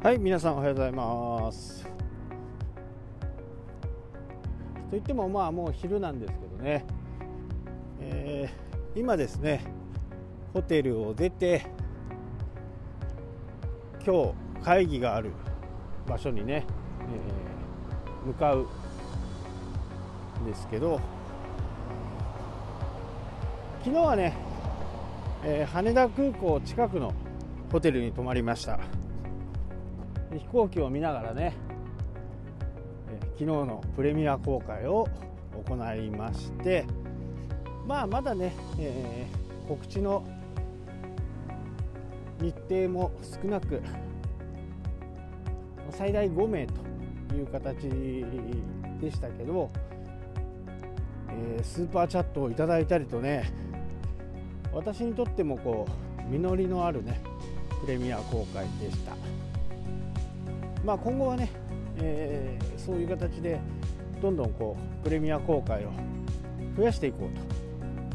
はい皆さんおはようございます。といってもまあもう昼なんですけどね、えー、今ですねホテルを出て今日会議がある場所にね、えー、向かうんですけど昨日はね、えー、羽田空港近くのホテルに泊まりました。飛行機を見ながらね、昨日のプレミア公開を行いましてまあまだね、えー、告知の日程も少なく最大5名という形でしたけど、えー、スーパーチャットをいただいたりとね私にとってもこう実りのあるねプレミア公開でした。まあ、今後はね、えー、そういう形でどんどんこうプレミア公開を増やしていこうと。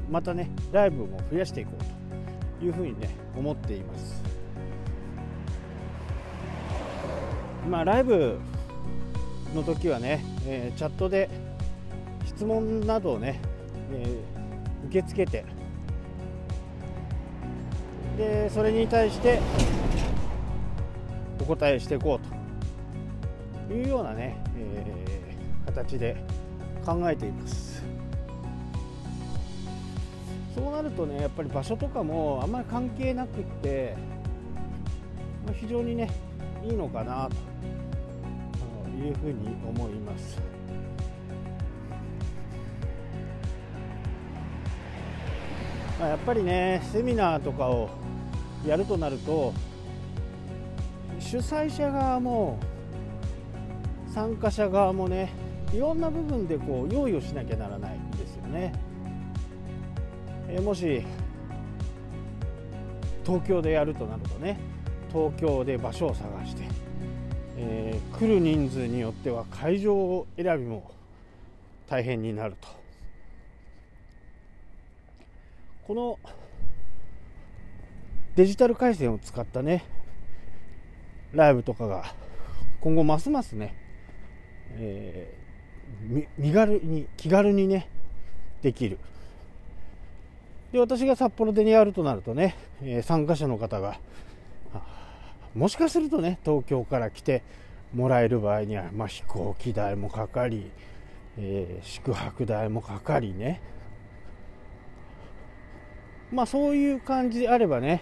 またねライブも増やしていこうというふうにね思っています。まあライブの時はね、えー、チャットで質問などをね、えー、受け付けて。でそれに対してお答えしていこうと。いうようなね、えー、形で考えています。そうなるとねやっぱり場所とかもあんまり関係なくって、まあ、非常にねいいのかなというふうに思います。まあ、やっぱりねセミナーとかをやるとなると主催者側も参加者側もねいろんな部分でこう用意をしなきゃならないんですよね。えもし東京でやるとなるとね東京で場所を探して、えー、来る人数によっては会場選びも大変になるとこのデジタル回線を使ったねライブとかが今後ますますねえー、身軽に気軽にねできる。で私が札幌でやるとなるとね、えー、参加者の方がもしかするとね東京から来てもらえる場合には、まあ、飛行機代もかかり、えー、宿泊代もかかりね。まあそういう感じであればね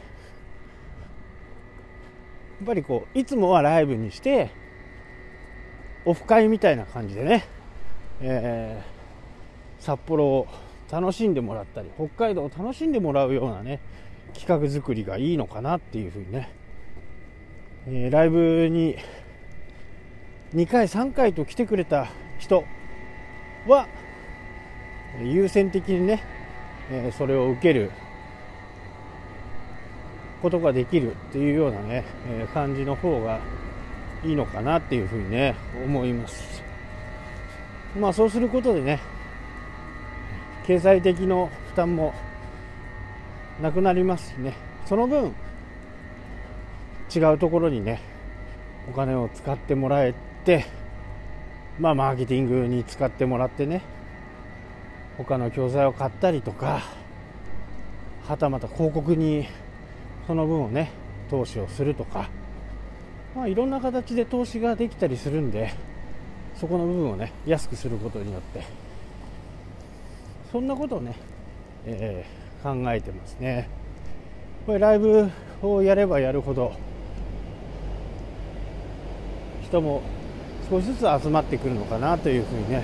やっぱりこういつもはライブにしてオフ会みたいな感じでね、えー、札幌を楽しんでもらったり北海道を楽しんでもらうようなね企画作りがいいのかなっていうふうにね、えー、ライブに2回3回と来てくれた人は優先的にね、えー、それを受けることができるっていうようなね、えー、感じの方がいいのかなっていうふうにね思います。まあそうすることでね経済的の負担もなくなりますしね。その分違うところにねお金を使ってもらえてまあマーケティングに使ってもらってね他の教材を買ったりとかはたまた広告にその分をね投資をするとかまあ、いろんな形で投資ができたりするんでそこの部分をね安くすることによって。そんなことをね、えー、考えてますね。これライブをやればやるほど人も少しずつ集まってくるのかなというふうにね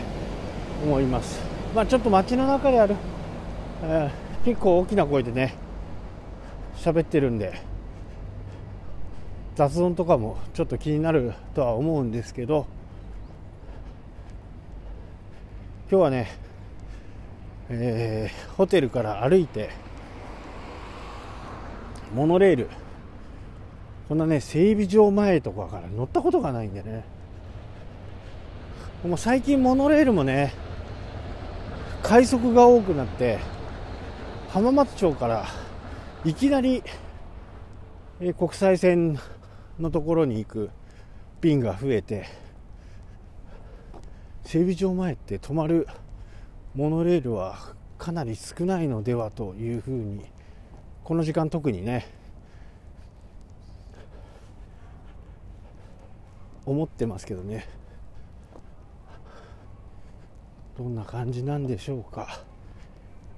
思います。まあちょっと街の中である、えー、結構大きな声でね喋ってるんで雑音とかもちょっと気になるとは思うんですけど今日はね、えー、ホテルから歩いてモノレールこんなね整備場前とかから乗ったことがないんでね。もう最近モノレールもね快速が多くなって浜松町からいきなり、え国際線のところに行く便が増えて整備場前って止まるモノレールはかなり少ないのではというふうにこの時間特にね思ってますけどね。どんな感じなんでしょうか。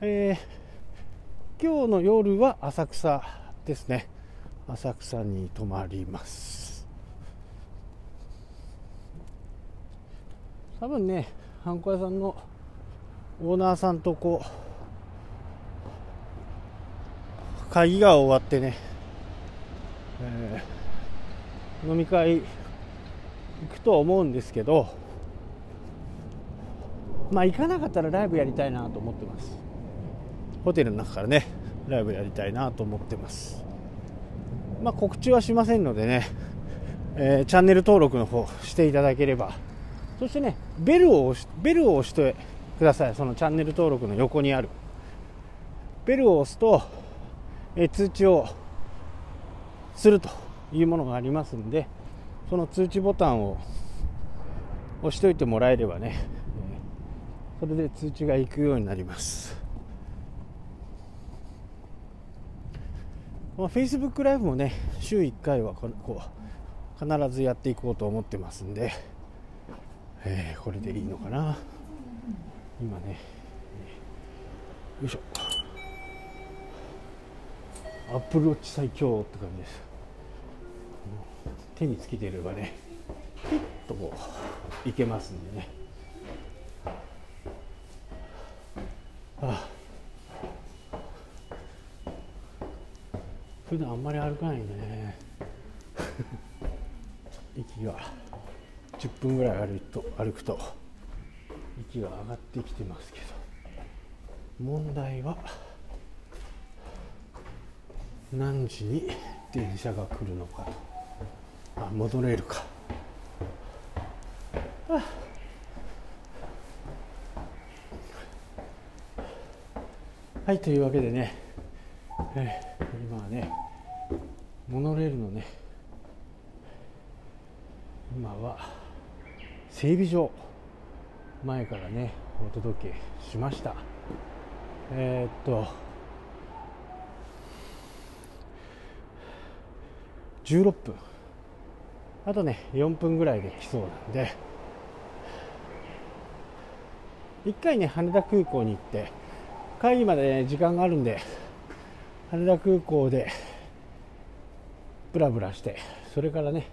えー、今日の夜は浅草ですね。浅草に泊まります。多分ねハンコ屋さんのオーナーさんとこう会議が終わってね、えー、飲み会行くと思うんですけどまあ行かなかったらライブやりたいなと思ってます。ホテルの中からねライブやりたいなと思ってます。まあ、告知はしませんのでね、えー、チャンネル登録の方していただければ。そしてねベルを押しベルを押してください。そのチャンネル登録の横にある。ベルを押すと、えー、通知をするというものがありますんでその通知ボタンを押しておいてもらえればね、それで通知が行くようになります。まあ、Facebook ライブもね週1回はこう必ずやっていこうと思ってますんで、えー、これでいいのかな。今ねよいしょ。アップルウォッチ最強って感じです。手につけてればねピッとこういけますんでね。ああ。普段あんまり歩かないんでね。息が。10分ぐらい歩と歩くと。息が上がってきてますけど。問題は何時に電車が来るのか。あ戻れるか。はいというわけでね、え今はねモノレールのね。今は整備場前からねお届けしました。えー、っと16分。あとね4分ぐらいで来そうなんで。一回ね羽田空港に行って帰りまで、ね、時間があるんで羽田空港でブラブラしてそれからね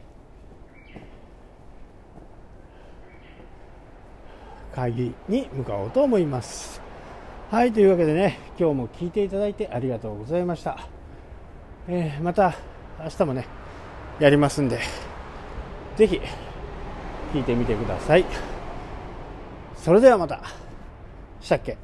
会議に向かおうと思います。はいというわけでね今日も聞いていただいてありがとうございました、えー、また明日もねやりますんでぜひ聞いてみてください。それではまた。したっけ？